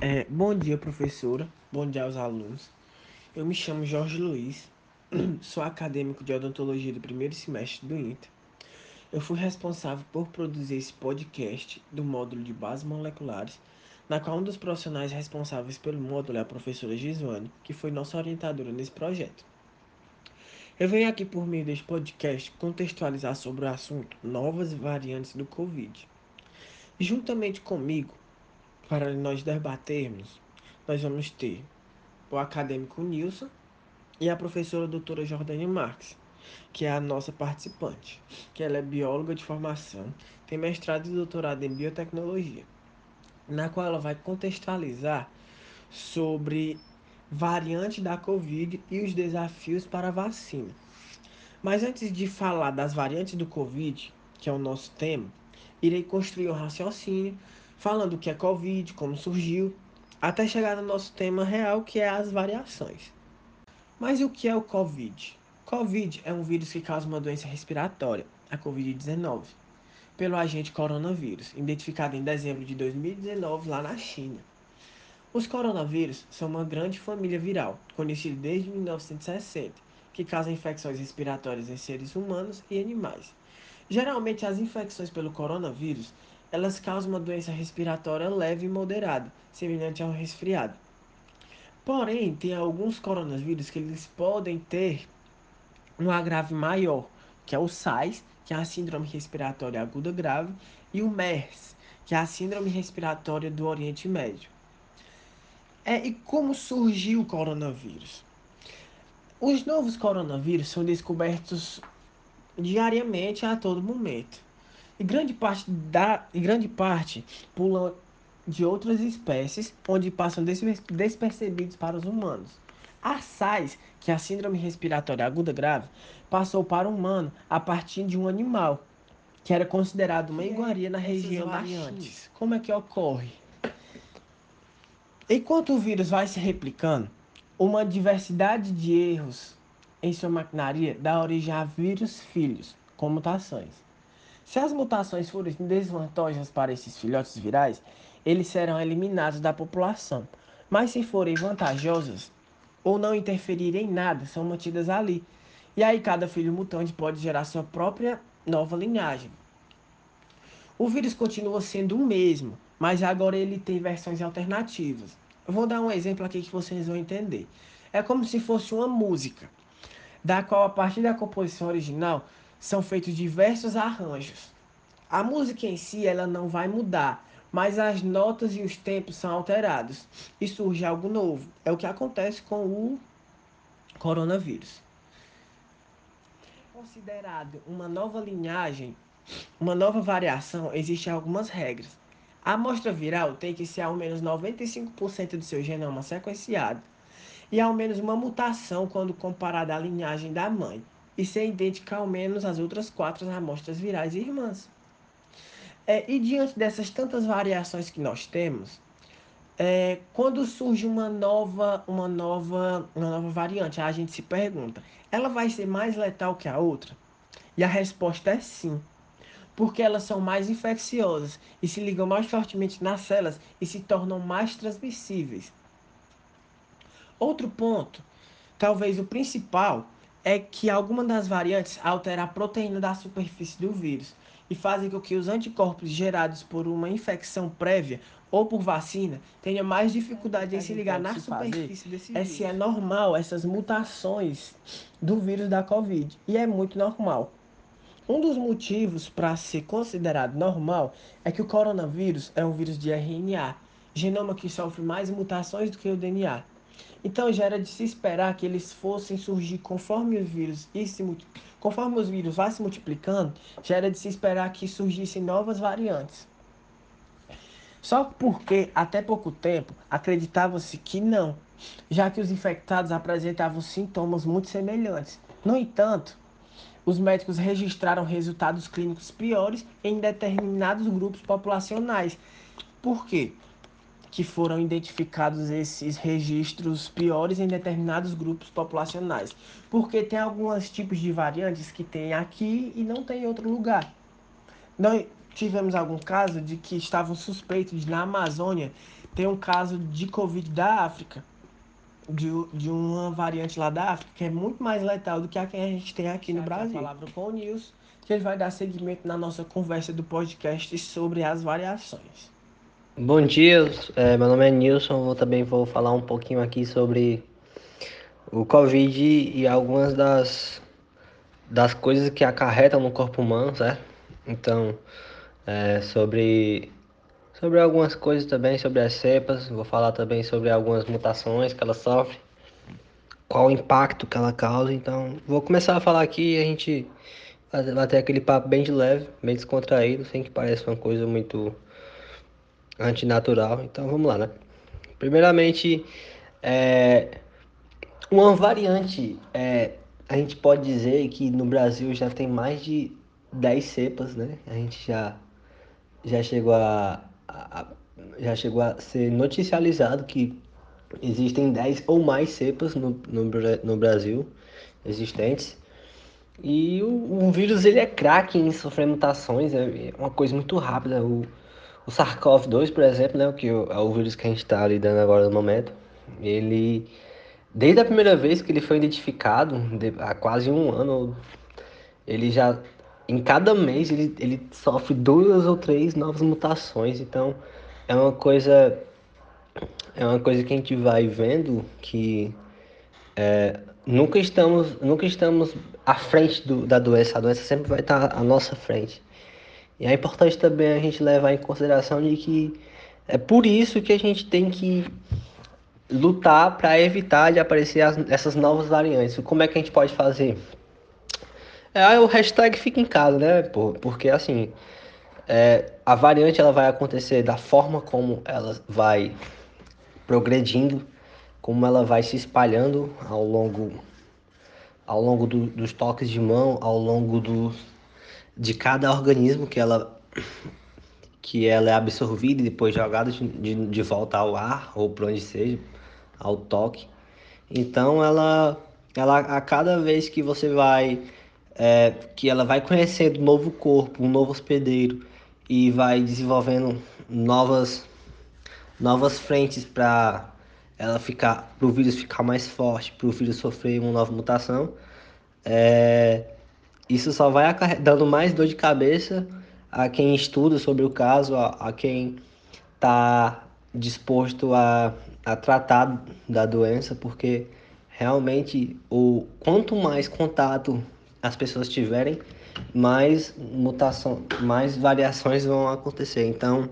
É, bom dia, professora. Bom dia aos alunos. Eu me chamo Jorge Luiz, sou acadêmico de odontologia do primeiro semestre do INTA. Eu fui responsável por produzir esse podcast do módulo de bases moleculares, na qual um dos profissionais responsáveis pelo módulo é a professora Giswane, que foi nossa orientadora nesse projeto. Eu venho aqui por meio deste podcast contextualizar sobre o assunto novas variantes do Covid. Juntamente comigo, para nós debatermos, nós vamos ter o acadêmico Nilson e a professora doutora Jordânia Marques, que é a nossa participante, que ela é bióloga de formação, tem mestrado e doutorado em biotecnologia, na qual ela vai contextualizar sobre variantes da Covid e os desafios para a vacina. Mas antes de falar das variantes do Covid, que é o nosso tema, irei construir um raciocínio falando o que é Covid, como surgiu, até chegar no nosso tema real, que é as variações. Mas o que é o Covid? Covid é um vírus que causa uma doença respiratória, a Covid-19, pelo agente coronavírus, identificado em dezembro de 2019 lá na China. Os coronavírus são uma grande família viral, conhecida desde 1960, que causa infecções respiratórias em seres humanos e animais. Geralmente, as infecções pelo coronavírus elas causam uma doença respiratória leve e moderada, semelhante ao resfriado. Porém, tem alguns coronavírus que eles podem ter um agrave maior, que é o SARS, que é a síndrome respiratória aguda grave, e o MERS, que é a síndrome respiratória do Oriente Médio. É, e como surgiu o coronavírus? Os novos coronavírus são descobertos diariamente a todo momento. E grande parte da e grande parte pulam de outras espécies, onde passam despercebidos para os humanos. A SARS, que é a síndrome respiratória aguda grave, passou para o humano a partir de um animal, que era considerado uma iguaria na região da China. Como é que ocorre? Enquanto o vírus vai se replicando, uma diversidade de erros em sua maquinaria dá origem a vírus filhos, com mutações. Se as mutações forem desvantajosas para esses filhotes virais, eles serão eliminados da população. Mas se forem vantajosas ou não interferirem em nada, são mantidas ali. E aí cada filho mutante pode gerar sua própria nova linhagem. O vírus continua sendo o mesmo, mas agora ele tem versões alternativas. Eu vou dar um exemplo aqui que vocês vão entender. É como se fosse uma música, da qual a partir da composição original são feitos diversos arranjos. A música em si ela não vai mudar, mas as notas e os tempos são alterados e surge algo novo. É o que acontece com o coronavírus. Considerado uma nova linhagem, uma nova variação, existem algumas regras. A amostra viral tem que ser ao menos 95% do seu genoma sequenciado e ao menos uma mutação quando comparada à linhagem da mãe e ser idêntica ao menos às outras quatro amostras virais irmãs. É, e diante dessas tantas variações que nós temos, é, quando surge uma nova, uma nova, uma nova variante, a gente se pergunta, ela vai ser mais letal que a outra? E a resposta é sim, porque elas são mais infecciosas e se ligam mais fortemente nas células e se tornam mais transmissíveis. Outro ponto, talvez o principal, é que alguma das variantes altera a proteína da superfície do vírus e fazem com que os anticorpos gerados por uma infecção prévia ou por vacina tenham mais dificuldade em se ligar na superfície desse vírus. É se é normal essas mutações do vírus da Covid e é muito normal. Um dos motivos para ser considerado normal é que o coronavírus é um vírus de RNA, genoma que sofre mais mutações do que o DNA. Então já era de se esperar que eles fossem surgir conforme os vírus e se conforme os vírus vão se multiplicando, já era de se esperar que surgissem novas variantes. Só porque até pouco tempo acreditava-se que não, já que os infectados apresentavam sintomas muito semelhantes. No entanto, os médicos registraram resultados clínicos piores em determinados grupos populacionais. Por quê? Que foram identificados esses registros piores em determinados grupos populacionais. Porque tem alguns tipos de variantes que tem aqui e não tem em outro lugar. Nós tivemos algum caso de que estavam suspeitos de, na Amazônia tem um caso de Covid da África, de, de uma variante lá da África, que é muito mais letal do que a que a gente tem aqui no Brasil. A palavra com o Nilson, que ele vai dar seguimento na nossa conversa do podcast sobre as variações. Bom dia, é, meu nome é Nilson, eu também vou falar um pouquinho aqui sobre o Covid e algumas das, das coisas que acarretam no corpo humano, certo? Então, é, sobre, sobre algumas coisas também, sobre as cepas, vou falar também sobre algumas mutações que ela sofre, qual o impacto que ela causa. Então, vou começar a falar aqui e a gente vai ter aquele papo bem de leve, bem descontraído, sem que pareça uma coisa muito antinatural. Então vamos lá, né? Primeiramente, é, uma variante, é, a gente pode dizer que no Brasil já tem mais de 10 cepas, né? A gente já, já chegou a, a já chegou a ser noticializado que existem 10 ou mais cepas no, no, no Brasil existentes. E o, o, vírus ele é craque em sofrer mutações, é uma coisa muito rápida. O, o SARS-CoV-2, por exemplo, né, que é o vírus que a gente está lidando agora no momento, ele, desde a primeira vez que ele foi identificado, há quase um ano, ele já, em cada mês, ele, ele sofre duas ou três novas mutações. Então, é uma coisa, é uma coisa que a gente vai vendo que é, nunca estamos, nunca estamos à frente do, da doença. A doença sempre vai estar à nossa frente. E é importante também a gente levar em consideração de que é por isso que a gente tem que lutar para evitar de aparecer as, essas novas variantes. Como é que a gente pode fazer? É o hashtag fica em casa, né? Porque assim, é, a variante ela vai acontecer da forma como ela vai progredindo, como ela vai se espalhando ao longo, ao longo do, dos toques de mão, ao longo do, de cada organismo que ela que ela é absorvida e depois jogada de, de, de volta ao ar ou para onde seja, ao toque. Então ela, ela a cada vez que você vai é, que ela vai conhecendo um novo corpo, um novo hospedeiro e vai desenvolvendo novas novas frentes para ela ficar para o vírus ficar mais forte, para o vírus sofrer uma nova mutação. É, isso só vai dando mais dor de cabeça a quem estuda sobre o caso, a, a quem está disposto a, a tratar da doença, porque realmente o quanto mais contato as pessoas tiverem, mais mutação, mais variações vão acontecer. Então,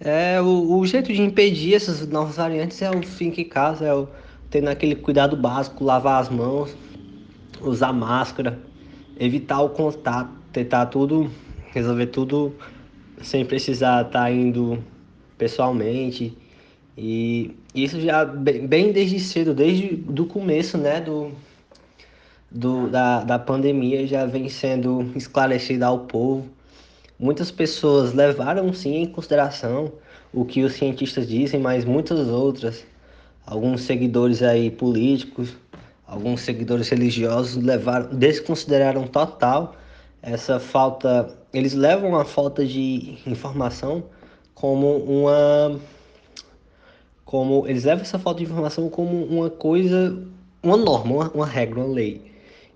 é o, o jeito de impedir essas novas variantes é o fim que casa, é o tendo aquele cuidado básico, lavar as mãos, usar máscara, evitar o contato, tentar tudo, resolver tudo sem precisar estar tá indo pessoalmente. E isso já bem desde cedo, desde do começo, né, do, do, da, da pandemia já vem sendo esclarecido ao povo. Muitas pessoas levaram sim em consideração o que os cientistas dizem, mas muitas outras, alguns seguidores aí políticos, alguns seguidores religiosos levaram, desconsideraram total essa falta, eles levam a falta de informação como uma como eles levam essa falta de informação como uma coisa, uma norma, uma, uma regra, uma lei.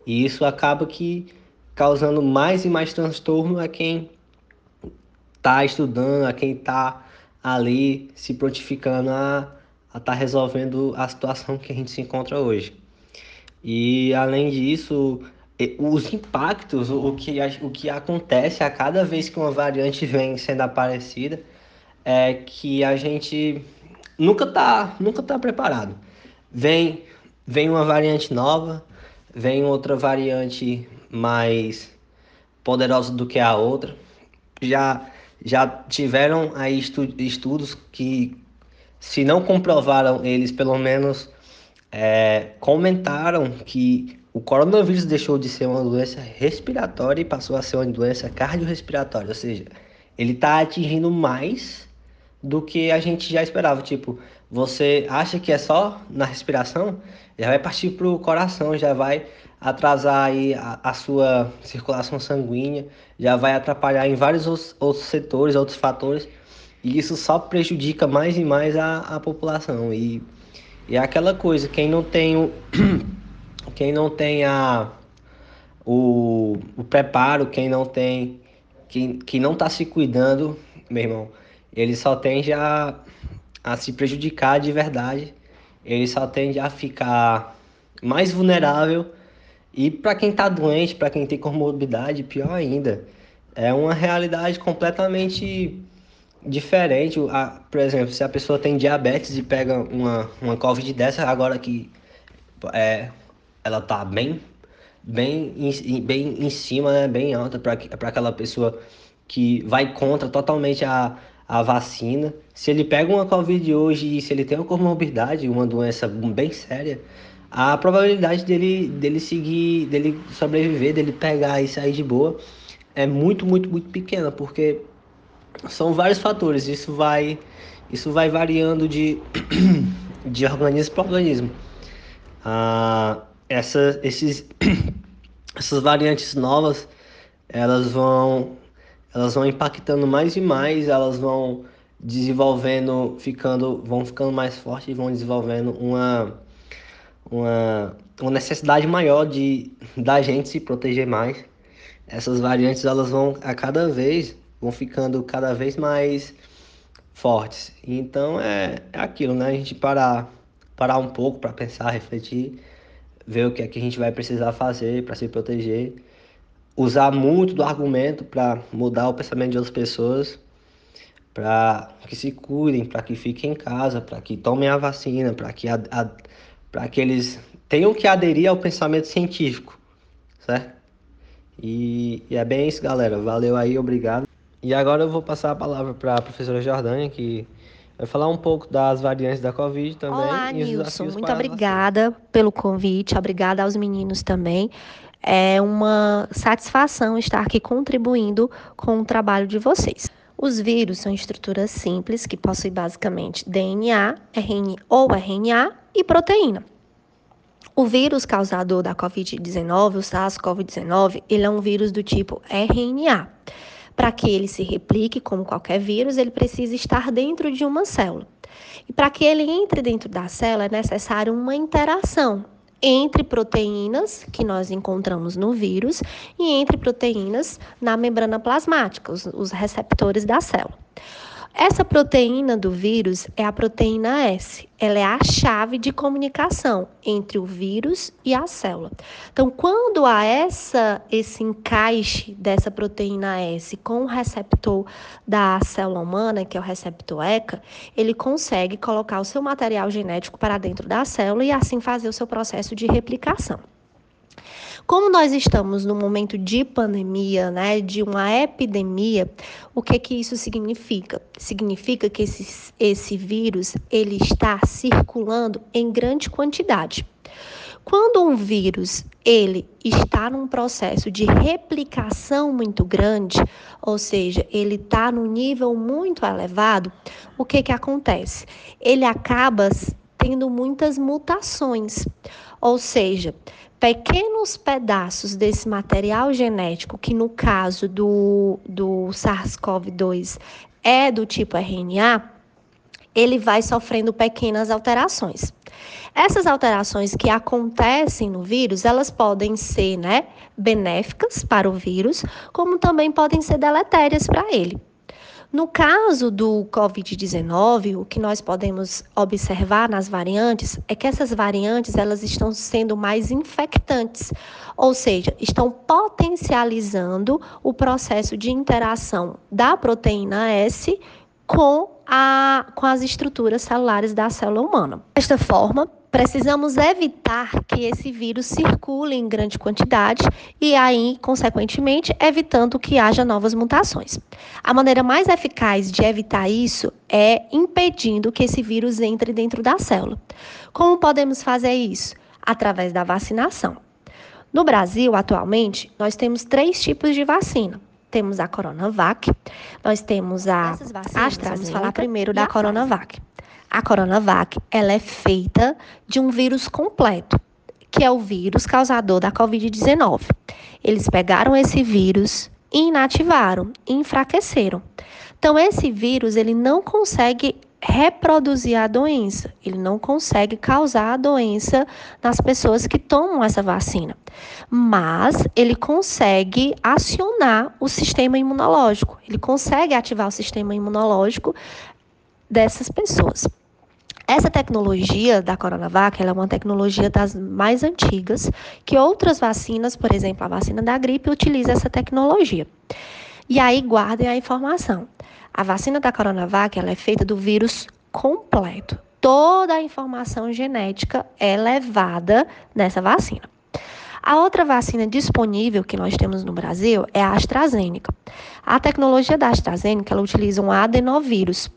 E isso acaba que causando mais e mais transtorno a quem está estudando, a quem está ali se prontificando a estar tá resolvendo a situação que a gente se encontra hoje. E além disso, os impactos, o que, o que acontece a cada vez que uma variante vem sendo aparecida é que a gente nunca tá, nunca tá preparado. Vem, vem uma variante nova, vem outra variante mais poderosa do que a outra. Já, já tiveram aí estudos que, se não comprovaram eles, pelo menos é, comentaram que o coronavírus deixou de ser uma doença respiratória e passou a ser uma doença cardiorrespiratória, ou seja, ele está atingindo mais do que a gente já esperava. Tipo, você acha que é só na respiração, já vai partir para o coração, já vai atrasar aí a, a, sua circulação sanguínea, já vai atrapalhar em vários outros, outros setores, outros fatores. E isso só prejudica mais e mais a, a população. E, e é aquela coisa, quem não tem o, quem não tem a, o, o preparo, quem não tem, quem, quem não está se cuidando, meu irmão, ele só tende a, a se prejudicar de verdade, ele só tende a ficar mais vulnerável e para quem está doente, para quem tem comorbidade, pior ainda. É uma realidade completamente diferente. A, por exemplo, se a pessoa tem diabetes e pega uma, uma Covid dessa, agora que é, ela tá bem, bem, em, bem em cima, né, bem alta para aquela pessoa que vai contra totalmente a, a vacina. Se ele pega uma Covid hoje e se ele tem uma comorbidade, uma doença bem séria, a probabilidade dele, dele seguir, dele sobreviver, dele pegar e sair de boa é muito, muito, muito pequena, porque são vários fatores. Isso vai, isso vai variando de, de organismo para organismo. Ah, essa, esses, essas variantes novas, elas vão, elas vão impactando mais e mais, elas vão desenvolvendo, ficando, vão ficando mais fortes e vão desenvolvendo uma, uma, uma necessidade maior de da gente se proteger mais. Essas variantes elas vão a cada vez vão ficando cada vez mais fortes. Então é, é aquilo, né? A gente parar, parar um pouco para pensar, refletir, ver o que é que a gente vai precisar fazer para se proteger, usar muito do argumento para mudar o pensamento de outras pessoas, para que se cuidem, para que fiquem em casa, para que tomem a vacina, para que, para que eles tenham que aderir ao pensamento científico, certo? E, e é bem isso, galera. Valeu aí, obrigado. E agora eu vou passar a palavra para a professora Jordânia, que vai falar um pouco das variantes da Covid também. Olá, Nilson. Muito obrigada pelo convite, obrigada aos meninos também. É uma satisfação estar aqui contribuindo com o trabalho de vocês. Os vírus são estruturas simples que possuem basicamente DNA, RNA ou RNA e proteína. O vírus causador da COVID-19, o SARS-CoV-19, ele é um vírus do tipo RNA. Para que ele se replique como qualquer vírus, ele precisa estar dentro de uma célula. E para que ele entre dentro da célula é necessário uma interação entre proteínas que nós encontramos no vírus e entre proteínas na membrana plasmática, os, os receptores da célula. Essa proteína do vírus é a proteína S. Ela é a chave de comunicação entre o vírus e a célula. Então, quando há essa, esse encaixe dessa proteína S com o receptor da célula humana, que é o receptor ECA, ele consegue colocar o seu material genético para dentro da célula e assim fazer o seu processo de replicação. Como nós estamos no momento de pandemia, né, de uma epidemia, o que que isso significa? Significa que esse, esse vírus ele está circulando em grande quantidade. Quando um vírus ele está num processo de replicação muito grande, ou seja, ele está num nível muito elevado, o que que acontece? Ele acaba tendo muitas mutações, ou seja, pequenos pedaços desse material genético, que no caso do, do SARS-CoV-2 é do tipo RNA, ele vai sofrendo pequenas alterações. Essas alterações que acontecem no vírus, elas podem ser né, benéficas para o vírus, como também podem ser deletérias para ele. No caso do COVID-19, o que nós podemos observar nas variantes é que essas variantes elas estão sendo mais infectantes, ou seja, estão potencializando o processo de interação da proteína S com, a, com as estruturas celulares da célula humana. Desta forma, Precisamos evitar que esse vírus circule em grande quantidade e aí, consequentemente, evitando que haja novas mutações. A maneira mais eficaz de evitar isso é impedindo que esse vírus entre dentro da célula. Como podemos fazer isso? Através da vacinação. No Brasil, atualmente, nós temos três tipos de vacina. Temos a Coronavac, nós temos a AstraZeneca. Vamos falar primeiro da Coronavac. A Coronavac, ela é feita de um vírus completo, que é o vírus causador da COVID-19. Eles pegaram esse vírus, inativaram, enfraqueceram. Então, esse vírus ele não consegue reproduzir a doença, ele não consegue causar a doença nas pessoas que tomam essa vacina, mas ele consegue acionar o sistema imunológico, ele consegue ativar o sistema imunológico dessas pessoas. Essa tecnologia da Coronavac é uma tecnologia das mais antigas, que outras vacinas, por exemplo, a vacina da gripe, utiliza essa tecnologia. E aí guardem a informação. A vacina da Coronavac ela é feita do vírus completo. Toda a informação genética é levada nessa vacina. A outra vacina disponível que nós temos no Brasil é a AstraZeneca. A tecnologia da AstraZeneca ela utiliza um adenovírus.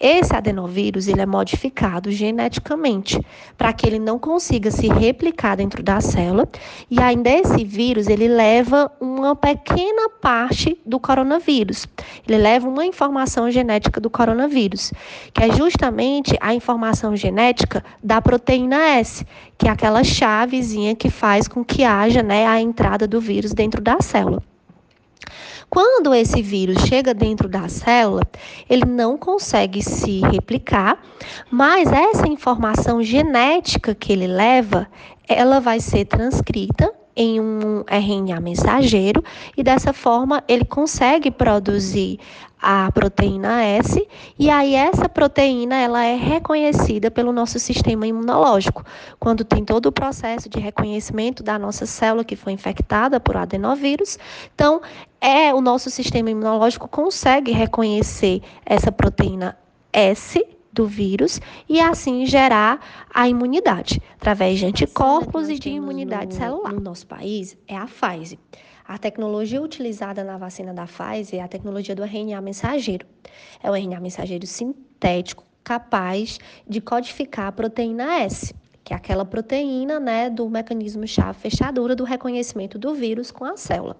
Esse adenovírus ele é modificado geneticamente para que ele não consiga se replicar dentro da célula e ainda esse vírus ele leva uma pequena parte do coronavírus. Ele leva uma informação genética do coronavírus, que é justamente a informação genética da proteína S, que é aquela chavezinha que faz com que haja né, a entrada do vírus dentro da célula. Quando esse vírus chega dentro da célula, ele não consegue se replicar, mas essa informação genética que ele leva, ela vai ser transcrita em um RNA mensageiro e dessa forma ele consegue produzir a proteína S e aí essa proteína ela é reconhecida pelo nosso sistema imunológico. Quando tem todo o processo de reconhecimento da nossa célula que foi infectada por adenovírus, então é o nosso sistema imunológico consegue reconhecer essa proteína S do vírus e assim gerar a imunidade através de anticorpos e de imunidade no, celular. No nosso país é a Pfizer. A tecnologia utilizada na vacina da Pfizer é a tecnologia do RNA mensageiro. É o RNA mensageiro sintético capaz de codificar a proteína S, que é aquela proteína né, do mecanismo chave fechadura do reconhecimento do vírus com a célula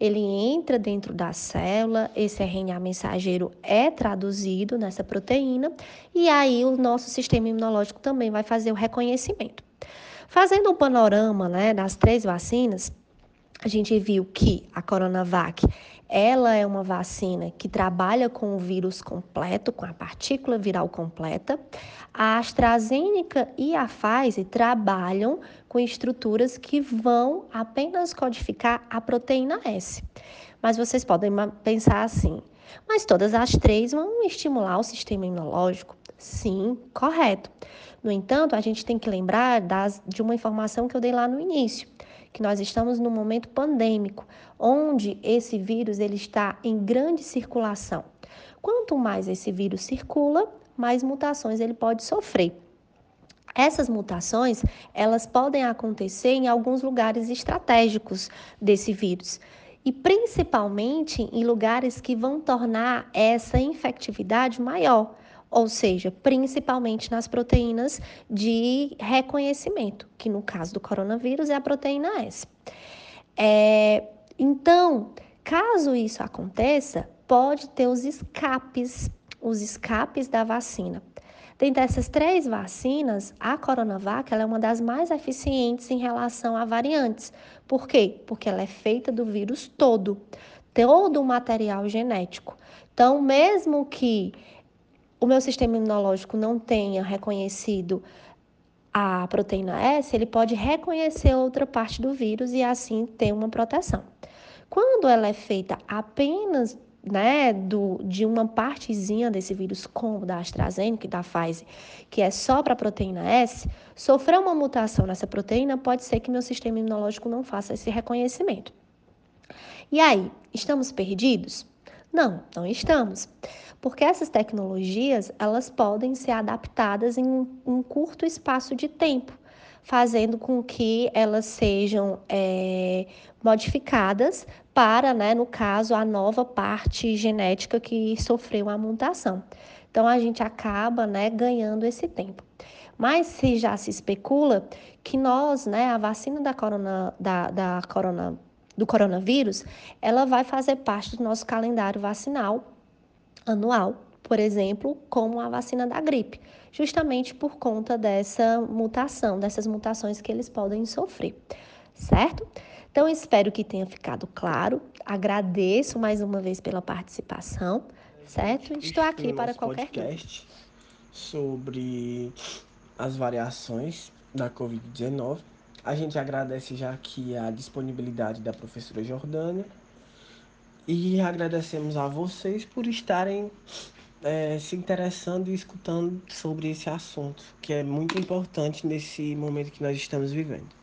ele entra dentro da célula, esse RNA mensageiro é traduzido nessa proteína e aí o nosso sistema imunológico também vai fazer o reconhecimento. Fazendo um panorama né, das três vacinas, a gente viu que a Coronavac ela é uma vacina que trabalha com o vírus completo, com a partícula viral completa. A AstraZeneca e a Pfizer trabalham com estruturas que vão apenas codificar a proteína S. Mas vocês podem pensar assim: mas todas as três vão estimular o sistema imunológico? Sim, correto. No entanto, a gente tem que lembrar das, de uma informação que eu dei lá no início que nós estamos num momento pandêmico, onde esse vírus ele está em grande circulação. Quanto mais esse vírus circula, mais mutações ele pode sofrer. Essas mutações, elas podem acontecer em alguns lugares estratégicos desse vírus e principalmente em lugares que vão tornar essa infectividade maior ou seja, principalmente nas proteínas de reconhecimento, que no caso do coronavírus é a proteína S. É, então, caso isso aconteça, pode ter os escapes, os escapes da vacina. Dentre essas três vacinas, a Coronavac é uma das mais eficientes em relação a variantes. Por quê? Porque ela é feita do vírus todo, todo o material genético. Então, mesmo que o meu sistema imunológico não tenha reconhecido a proteína S, ele pode reconhecer outra parte do vírus e assim ter uma proteção. Quando ela é feita apenas né, do, de uma partezinha desse vírus, como da AstraZeneca e da Pfizer, que é só para a proteína S, sofrer uma mutação nessa proteína pode ser que meu sistema imunológico não faça esse reconhecimento. E aí, estamos perdidos? Não, não estamos porque essas tecnologias elas podem ser adaptadas em um, curto espaço de tempo, fazendo com que elas sejam é, modificadas para, né, no caso, a nova parte genética que sofreu a mutação. Então a gente acaba né, ganhando esse tempo. Mas se já se especula que nós, né, a vacina da corona, da, da corona, do coronavírus, ela vai fazer parte do nosso calendário vacinal anual, por exemplo, como a vacina da gripe, justamente por conta dessa mutação, dessas mutações que eles podem sofrer, certo? Então, espero que tenha ficado claro. Agradeço mais uma vez pela participação. certo? Estou aqui para qualquer podcast sobre as variações da Covid-19. A gente agradece já aqui a disponibilidade da professora Jordânia e agradecemos a vocês por estarem é, se interessando e escutando sobre esse assunto, que é muito importante nesse momento que nós estamos vivendo.